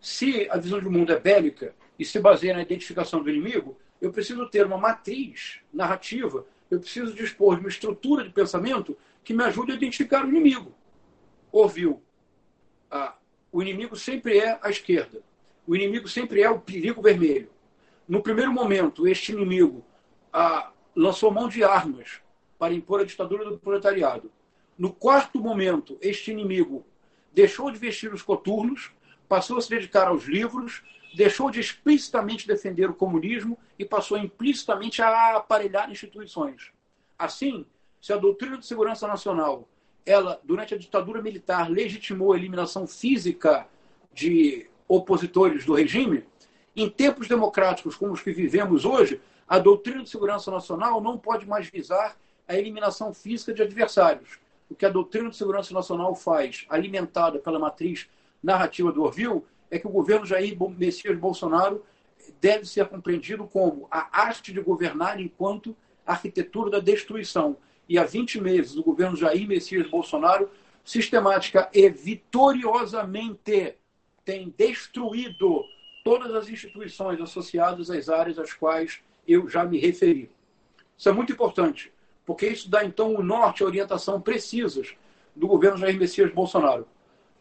se a visão de mundo é bélica e se baseia na identificação do inimigo, eu preciso ter uma matriz narrativa, eu preciso dispor de uma estrutura de pensamento que me ajude a identificar o inimigo. Ouviu? Ah, o inimigo sempre é a esquerda. O inimigo sempre é o perigo vermelho. No primeiro momento, este inimigo ah, lançou mão de armas para impor a ditadura do proletariado. No quarto momento, este inimigo deixou de vestir os coturnos, passou a se dedicar aos livros, deixou de explicitamente defender o comunismo e passou implicitamente a aparelhar instituições. Assim, se a doutrina de segurança nacional ela, durante a ditadura militar, legitimou a eliminação física de opositores do regime, em tempos democráticos como os que vivemos hoje, a doutrina de segurança nacional não pode mais visar a eliminação física de adversários. O que a doutrina de segurança nacional faz, alimentada pela matriz narrativa do Orville, é que o governo Jair Messias Bolsonaro deve ser compreendido como a arte de governar enquanto arquitetura da destruição e há 20 meses o governo Jair Messias Bolsonaro sistemática e vitoriosamente tem destruído todas as instituições associadas às áreas às quais eu já me referi. Isso é muito importante, porque isso dá então o norte, a orientação precisas do governo Jair Messias Bolsonaro.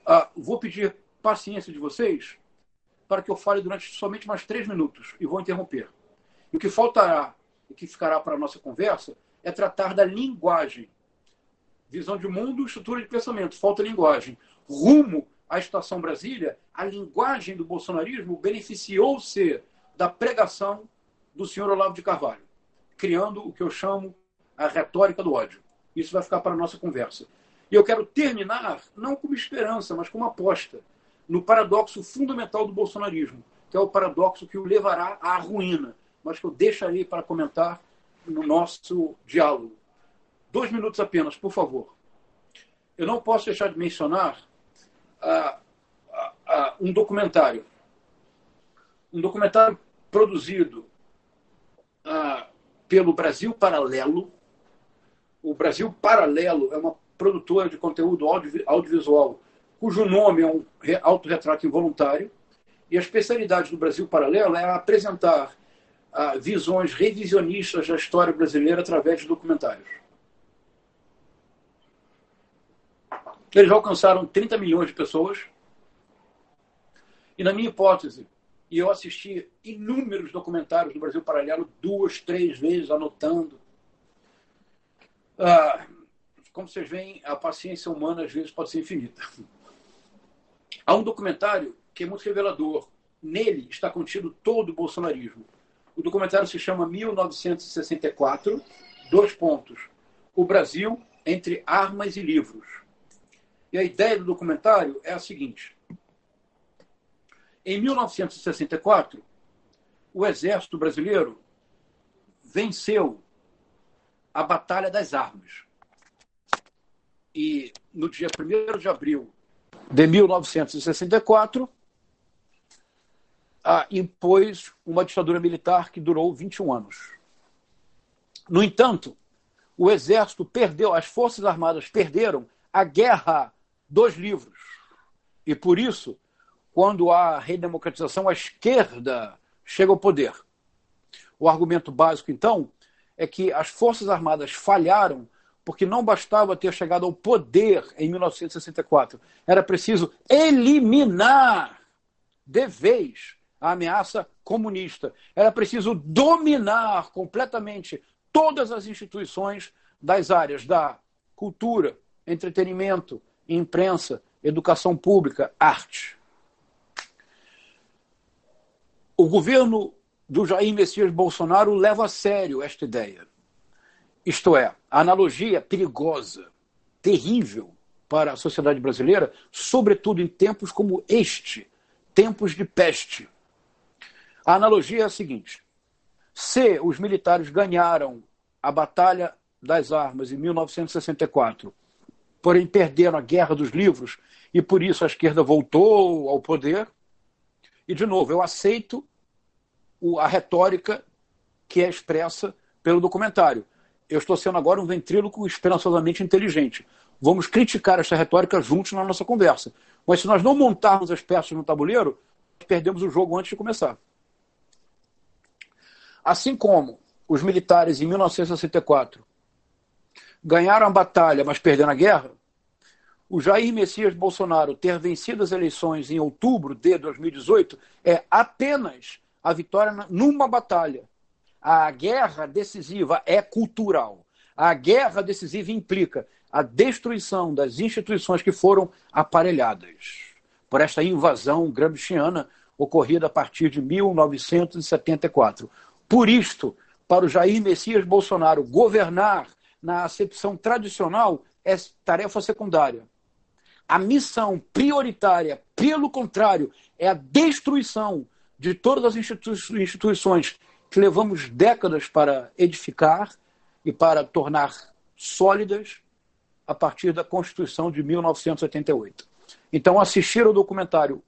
Ah, vou pedir paciência de vocês para que eu fale durante somente mais três minutos e vou interromper. E o que faltará, e que ficará para a nossa conversa, é tratar da linguagem. Visão de mundo, estrutura de pensamento, falta linguagem. Rumo à Estação Brasília, a linguagem do bolsonarismo beneficiou-se da pregação do senhor Olavo de Carvalho, criando o que eu chamo a retórica do ódio. Isso vai ficar para a nossa conversa. E eu quero terminar, não como esperança, mas como aposta, no paradoxo fundamental do bolsonarismo, que é o paradoxo que o levará à ruína, mas que eu deixarei para comentar no nosso diálogo. Dois minutos apenas, por favor. Eu não posso deixar de mencionar uh, uh, uh, um documentário. Um documentário produzido pelo Brasil Paralelo. O Brasil Paralelo é uma produtora de conteúdo audiovisual cujo nome é um autorretrato involuntário. E a especialidade do Brasil Paralelo é apresentar visões revisionistas da história brasileira através de documentários. Eles alcançaram 30 milhões de pessoas. E, na minha hipótese, e eu assisti inúmeros documentários do Brasil Paralelo, duas, três vezes, anotando. Ah, como vocês veem, a paciência humana às vezes pode ser infinita. Há um documentário que é muito revelador. Nele está contido todo o bolsonarismo. O documentário se chama 1964, dois pontos. O Brasil entre armas e livros. E a ideia do documentário é a seguinte: em 1964, o exército brasileiro venceu a Batalha das Armas. E no dia 1 de abril de 1964, ah, impôs uma ditadura militar que durou 21 anos. No entanto, o exército perdeu, as forças armadas perderam a guerra dos livros. E por isso, quando há redemocratização, a esquerda chega ao poder. O argumento básico, então, é que as Forças Armadas falharam porque não bastava ter chegado ao poder em 1964. Era preciso eliminar de vez a ameaça comunista. Era preciso dominar completamente todas as instituições das áreas da cultura, entretenimento, imprensa, educação pública, arte. O governo do Jair Messias Bolsonaro leva a sério esta ideia. Isto é, a analogia perigosa, terrível para a sociedade brasileira, sobretudo em tempos como este, tempos de peste. A analogia é a seguinte: se os militares ganharam a Batalha das Armas em 1964, porém perderam a Guerra dos Livros e por isso a esquerda voltou ao poder, e de novo, eu aceito a retórica que é expressa pelo documentário. Eu estou sendo agora um ventríloco esperançosamente inteligente. Vamos criticar essa retórica juntos na nossa conversa. Mas se nós não montarmos as peças no tabuleiro, perdemos o jogo antes de começar. Assim como os militares em 1964 ganharam a batalha, mas perderam a guerra, o Jair Messias Bolsonaro ter vencido as eleições em outubro de 2018 é apenas a vitória numa batalha. A guerra decisiva é cultural. A guerra decisiva implica a destruição das instituições que foram aparelhadas por esta invasão gramsciana ocorrida a partir de 1974. Por isto, para o Jair Messias Bolsonaro, governar na acepção tradicional é tarefa secundária. A missão prioritária, pelo contrário, é a destruição de todas as instituições que levamos décadas para edificar e para tornar sólidas a partir da Constituição de 1988. Então, assistir ao documentário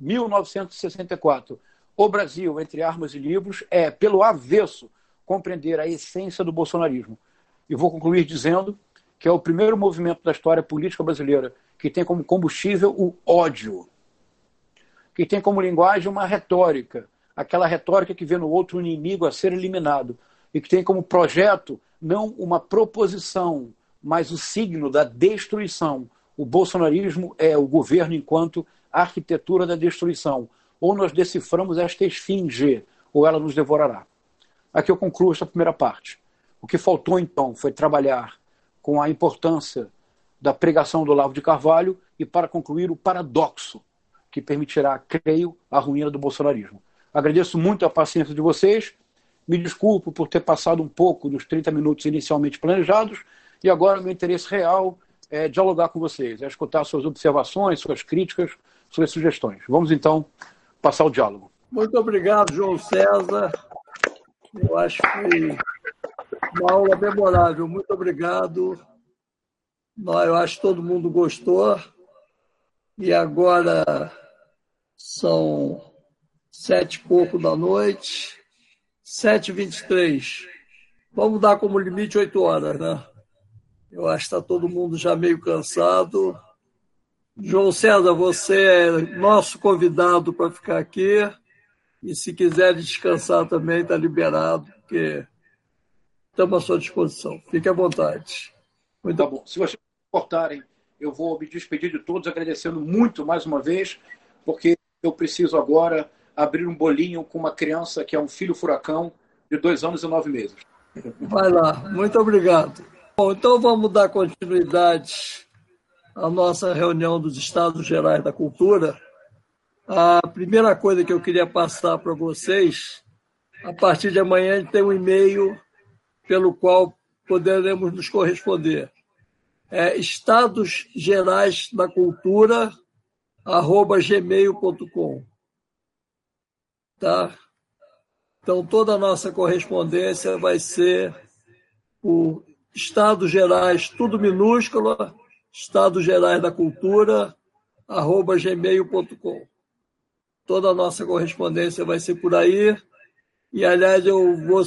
1964, O Brasil entre Armas e Livros, é, pelo avesso, compreender a essência do bolsonarismo. E vou concluir dizendo que é o primeiro movimento da história política brasileira que tem como combustível o ódio que tem como linguagem uma retórica, aquela retórica que vê no outro inimigo a ser eliminado, e que tem como projeto não uma proposição, mas o signo da destruição. O bolsonarismo é o governo enquanto arquitetura da destruição. Ou nós deciframos esta esfinge, ou ela nos devorará. Aqui eu concluo esta primeira parte. O que faltou então foi trabalhar com a importância da pregação do Lavo de Carvalho e, para concluir, o paradoxo que permitirá, creio, a ruína do bolsonarismo. Agradeço muito a paciência de vocês. Me desculpo por ter passado um pouco dos 30 minutos inicialmente planejados e agora meu interesse real é dialogar com vocês, é escutar suas observações, suas críticas, suas sugestões. Vamos então passar o diálogo. Muito obrigado, João César. Eu acho que uma aula memorável. Muito obrigado. Eu acho que todo mundo gostou. E agora são sete e pouco da noite, sete e vinte e três. Vamos dar como limite oito horas, né? Eu acho que está todo mundo já meio cansado. João César, você é nosso convidado para ficar aqui. E se quiser descansar também, está liberado, porque estamos à sua disposição. Fique à vontade. Muito tá bom. Se vocês cortarem eu vou me despedir de todos, agradecendo muito mais uma vez, porque eu preciso agora abrir um bolinho com uma criança que é um filho furacão de dois anos e nove meses. Vai lá, muito obrigado. Bom, então vamos dar continuidade à nossa reunião dos Estados Gerais da Cultura. A primeira coisa que eu queria passar para vocês, a partir de amanhã a gente tem um e-mail pelo qual poderemos nos corresponder é Estados Gerais da Cultura, arroba gmail.com. Tá? Então, toda a nossa correspondência vai ser por Estados Gerais, tudo minúscula, Estados Gerais da Cultura, arroba gmail.com. Toda a nossa correspondência vai ser por aí. E, aliás, eu vou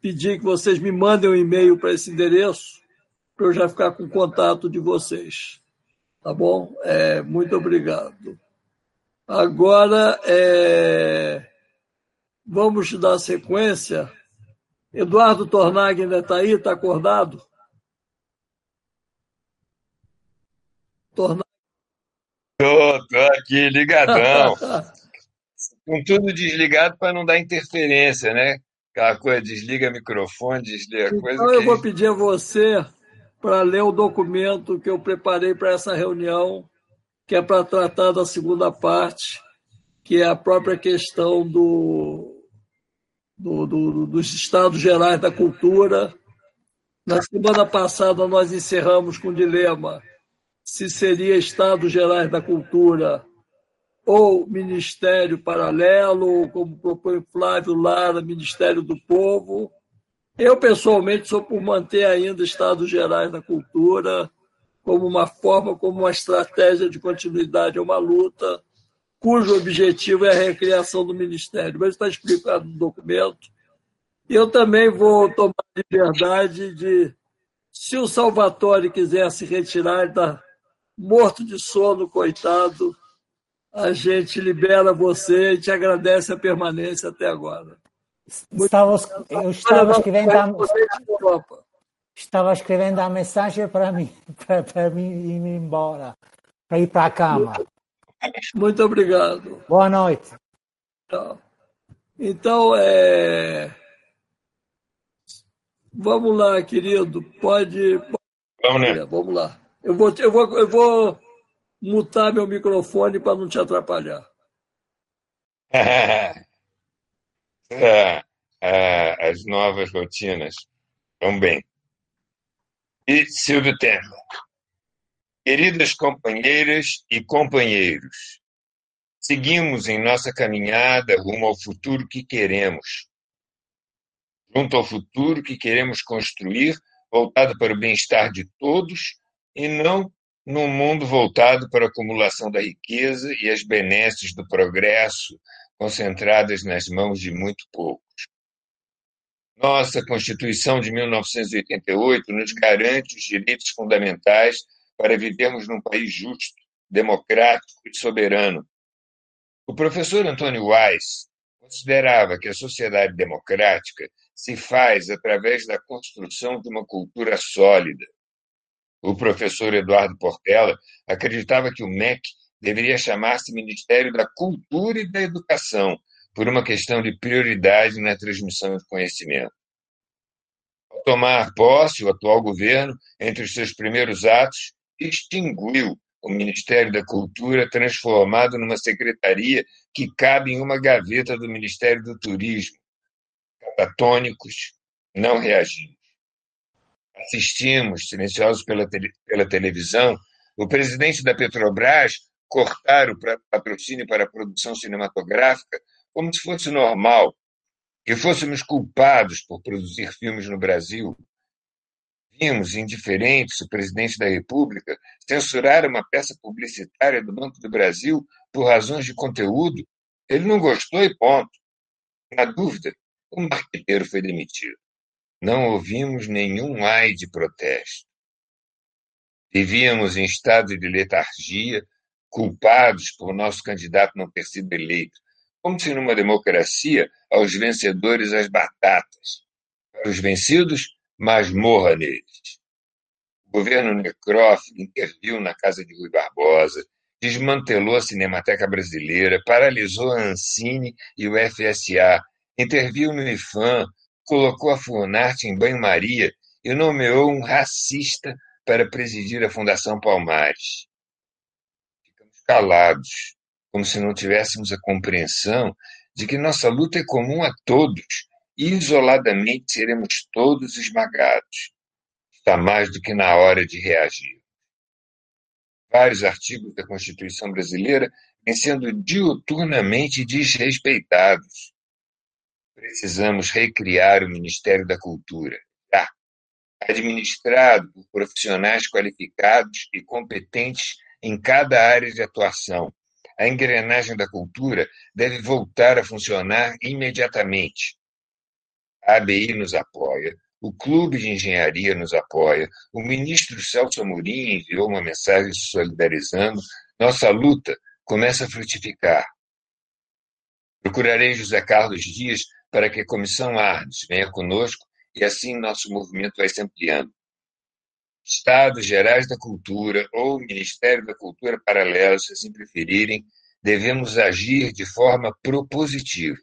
pedir que vocês me mandem um e-mail para esse endereço, para eu já ficar com contato de vocês. Tá bom? É, muito obrigado. Agora, é, vamos dar sequência. Eduardo Tornag ainda está aí? Está acordado? Tornag. Tô aqui, ligadão. Com tudo desligado para não dar interferência, né? Aquela coisa, desliga microfone, desliga então, coisa. Então eu vou pedir a você para ler o documento que eu preparei para essa reunião, que é para tratar da segunda parte, que é a própria questão do, do, do, dos Estados Gerais da Cultura. Na semana passada, nós encerramos com o dilema se seria Estados Gerais da Cultura ou Ministério Paralelo, ou como propõe Flávio Lara, Ministério do Povo. Eu, pessoalmente, sou por manter ainda Estados Gerais da Cultura como uma forma, como uma estratégia de continuidade a uma luta, cujo objetivo é a recriação do Ministério. Mas está explicado no documento. Eu também vou tomar liberdade de, se o Salvatore quiser se retirar, está morto de sono, coitado, a gente libera você e te agradece a permanência até agora. Estava, eu estava escrevendo a, estava escrevendo a mensagem para mim, para, para mim ir embora, para ir para a cama. Muito obrigado. Boa noite. Então, é... vamos lá, querido. Pode. Vamos, né? Vamos lá. Eu vou, eu vou, eu vou mutar meu microfone para não te atrapalhar. é, é, as novas rotinas vão bem. E Silvio Temer. Queridas companheiras e companheiros, seguimos em nossa caminhada rumo ao futuro que queremos. Junto ao futuro que queremos construir, voltado para o bem-estar de todos e não num mundo voltado para a acumulação da riqueza e as benesses do progresso concentradas nas mãos de muito poucos. Nossa Constituição de 1988 nos garante os direitos fundamentais para vivermos num país justo, democrático e soberano. O professor Antônio Weiss considerava que a sociedade democrática se faz através da construção de uma cultura sólida, o professor Eduardo Portela acreditava que o MEC deveria chamar-se Ministério da Cultura e da Educação, por uma questão de prioridade na transmissão de conhecimento. Ao tomar posse, o atual governo, entre os seus primeiros atos, extinguiu o Ministério da Cultura, transformado numa secretaria que cabe em uma gaveta do Ministério do Turismo. Catatônicos, não reagindo assistimos, silenciosos pela, tele, pela televisão, o presidente da Petrobras cortar o patrocínio para a produção cinematográfica como se fosse normal, que fôssemos culpados por produzir filmes no Brasil. Vimos, indiferentes, o presidente da República censurar uma peça publicitária do Banco do Brasil por razões de conteúdo. Ele não gostou e ponto. Na dúvida, o marqueteiro foi demitido. Não ouvimos nenhum ai de protesto. Vivíamos em estado de letargia, culpados por nosso candidato não ter sido eleito, como se numa democracia aos vencedores as batatas, para os vencidos, masmorra neles. O governo Necroff interviu na casa de Rui Barbosa, desmantelou a Cinemateca Brasileira, paralisou a Ancine e o FSA, interviu no IFAM, colocou a Funarte em banho-maria e nomeou um racista para presidir a Fundação Palmares. Ficamos calados, como se não tivéssemos a compreensão de que nossa luta é comum a todos e isoladamente seremos todos esmagados. está mais do que na hora de reagir. Vários artigos da Constituição brasileira vêm sendo diuturnamente desrespeitados. Precisamos recriar o Ministério da Cultura, já, administrado por profissionais qualificados e competentes em cada área de atuação. A engrenagem da cultura deve voltar a funcionar imediatamente. A ABI nos apoia, o Clube de Engenharia nos apoia, o ministro Celso Amorim enviou uma mensagem se solidarizando. Nossa luta começa a frutificar. Procurarei José Carlos Dias para que a Comissão Arnes venha conosco e assim nosso movimento vai se ampliando. Estados Gerais da Cultura ou Ministério da Cultura Paralelo, se assim preferirem, devemos agir de forma propositiva.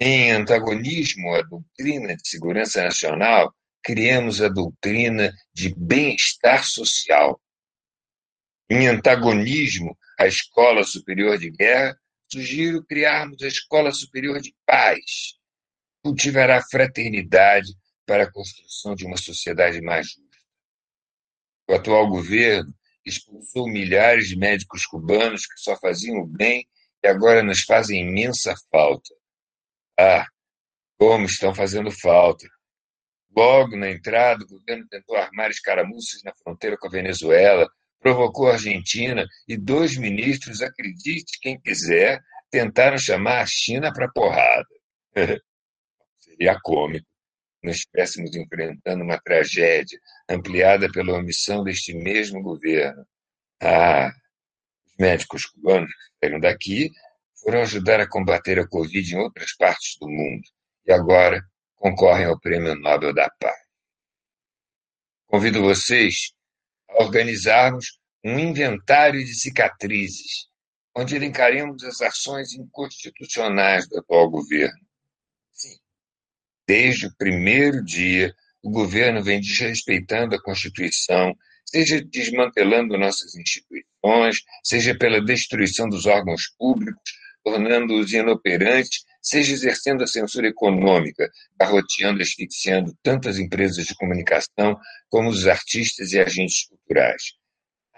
Em antagonismo à doutrina de segurança nacional, criamos a doutrina de bem-estar social. Em antagonismo à Escola Superior de Guerra, sugiro criarmos a Escola Superior de Paz. Cultivará fraternidade para a construção de uma sociedade mais justa. O atual governo expulsou milhares de médicos cubanos que só faziam o bem e agora nos fazem imensa falta. Ah, como estão fazendo falta! Logo na entrada, o governo tentou armar escaramuças na fronteira com a Venezuela, provocou a Argentina e dois ministros, acredite quem quiser, tentaram chamar a China para porrada. Seria cômico nós estivéssemos enfrentando uma tragédia ampliada pela omissão deste mesmo governo. Ah, os médicos cubanos que saíram daqui foram ajudar a combater a Covid em outras partes do mundo e agora concorrem ao Prêmio Nobel da Paz. Convido vocês a organizarmos um inventário de cicatrizes, onde elencaremos as ações inconstitucionais do atual governo. Desde o primeiro dia, o governo vem desrespeitando a Constituição, seja desmantelando nossas instituições, seja pela destruição dos órgãos públicos, tornando-os inoperantes, seja exercendo a censura econômica, garroteando e asfixiando tanto as empresas de comunicação como os artistas e agentes culturais.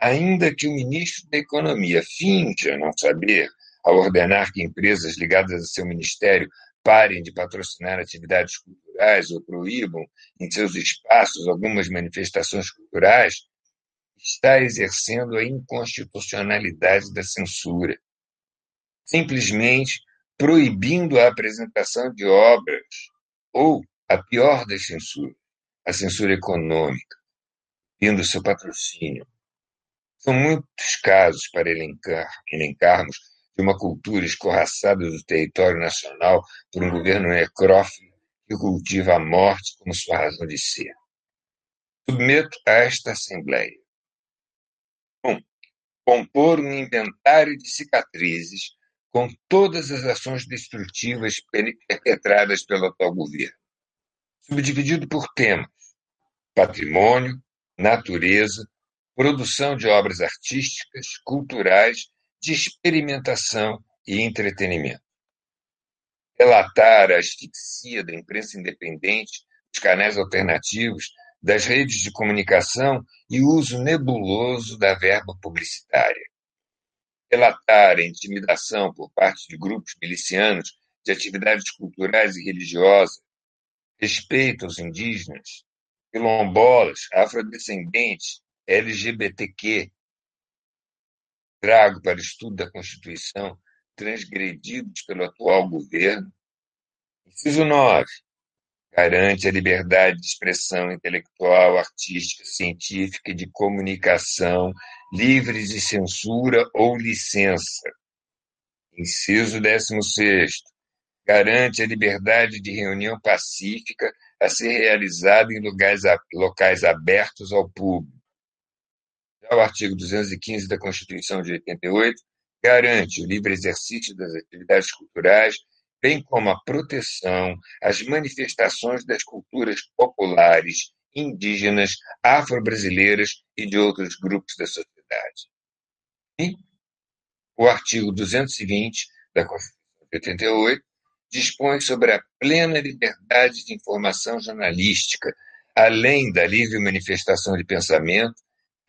Ainda que o ministro da Economia finja não saber, ao ordenar que empresas ligadas a seu ministério parem de patrocinar atividades culturais ou proíbam em seus espaços algumas manifestações culturais, está exercendo a inconstitucionalidade da censura simplesmente proibindo a apresentação de obras, ou a pior das censuras, a censura econômica, vindo seu patrocínio. São muitos casos para elencar, elencarmos de uma cultura escorraçada do território nacional por um governo necrófilo que cultiva a morte como sua razão de ser. Submeto a esta Assembleia. 1. Um, compor um inventário de cicatrizes com todas as ações destrutivas perpetradas pelo atual governo, subdividido por temas: patrimônio, natureza, produção de obras artísticas, culturais, de experimentação e entretenimento. Relatar a asfixia da imprensa independente, dos canais alternativos, das redes de comunicação e uso nebuloso da verba publicitária relatar a intimidação por parte de grupos milicianos de atividades culturais e religiosas, respeito aos indígenas, quilombolas, afrodescendentes, LGBTQ. Trago para o estudo da Constituição transgredidos pelo atual governo. Inciso 9 garante a liberdade de expressão intelectual, artística, científica e de comunicação, livres de censura ou licença. Inciso 16. Garante a liberdade de reunião pacífica a ser realizada em locais, locais abertos ao público. O artigo 215 da Constituição de 88 garante o livre exercício das atividades culturais bem como a proteção às manifestações das culturas populares, indígenas, afro-brasileiras e de outros grupos da sociedade. E o artigo 220 da Constituição de 88 dispõe sobre a plena liberdade de informação jornalística, além da livre manifestação de pensamento,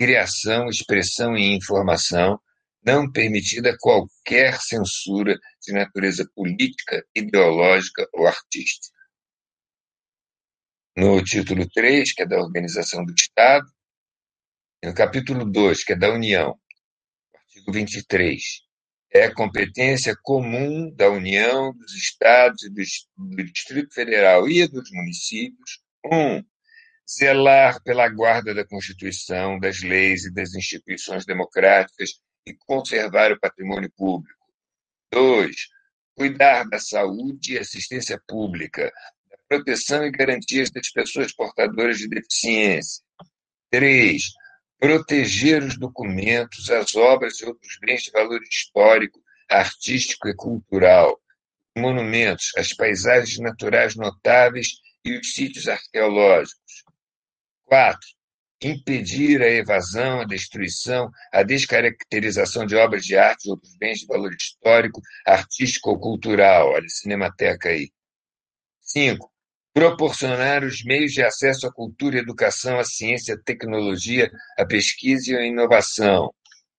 criação, expressão e informação, não permitida qualquer censura de natureza política, ideológica ou artística. No título 3, que é da Organização do Estado, no capítulo 2, que é da União, artigo 23, é competência comum da União, dos Estados do Distrito Federal e dos municípios, um, zelar pela guarda da Constituição, das leis e das instituições democráticas e conservar o patrimônio público. Dois, cuidar da saúde e assistência pública, da proteção e garantias das pessoas portadoras de deficiência. Três, proteger os documentos, as obras e outros bens de valor histórico, artístico e cultural, monumentos, as paisagens naturais notáveis e os sítios arqueológicos. Quatro, impedir a evasão, a destruição, a descaracterização de obras de arte e outros bens de valor histórico, artístico ou cultural. Olha, Cinemateca aí. Cinco, proporcionar os meios de acesso à cultura, educação, à ciência, à tecnologia, à pesquisa e à inovação.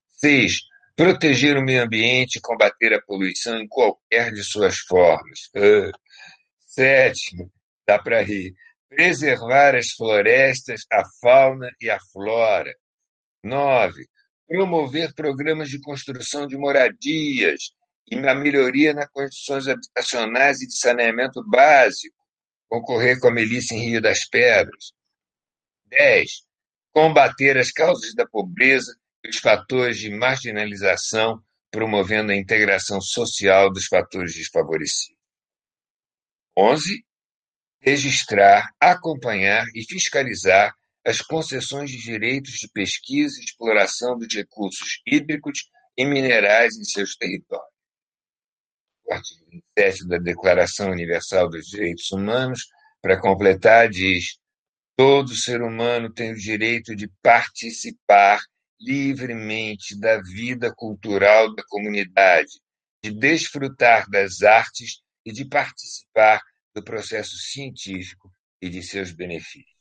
Seis, proteger o meio ambiente e combater a poluição em qualquer de suas formas. Uh. Dá para rir preservar as florestas, a fauna e a flora. 9. Promover programas de construção de moradias e na melhoria nas condições habitacionais e de saneamento básico. Concorrer com a milícia em Rio das Pedras. 10. Combater as causas da pobreza e os fatores de marginalização, promovendo a integração social dos fatores desfavorecidos. 11 registrar, acompanhar e fiscalizar as concessões de direitos de pesquisa e exploração dos recursos hídricos e minerais em seus territórios. O artigo 27 da Declaração Universal dos Direitos Humanos, para completar, diz: todo ser humano tem o direito de participar livremente da vida cultural da comunidade, de desfrutar das artes e de participar do processo científico e de seus benefícios.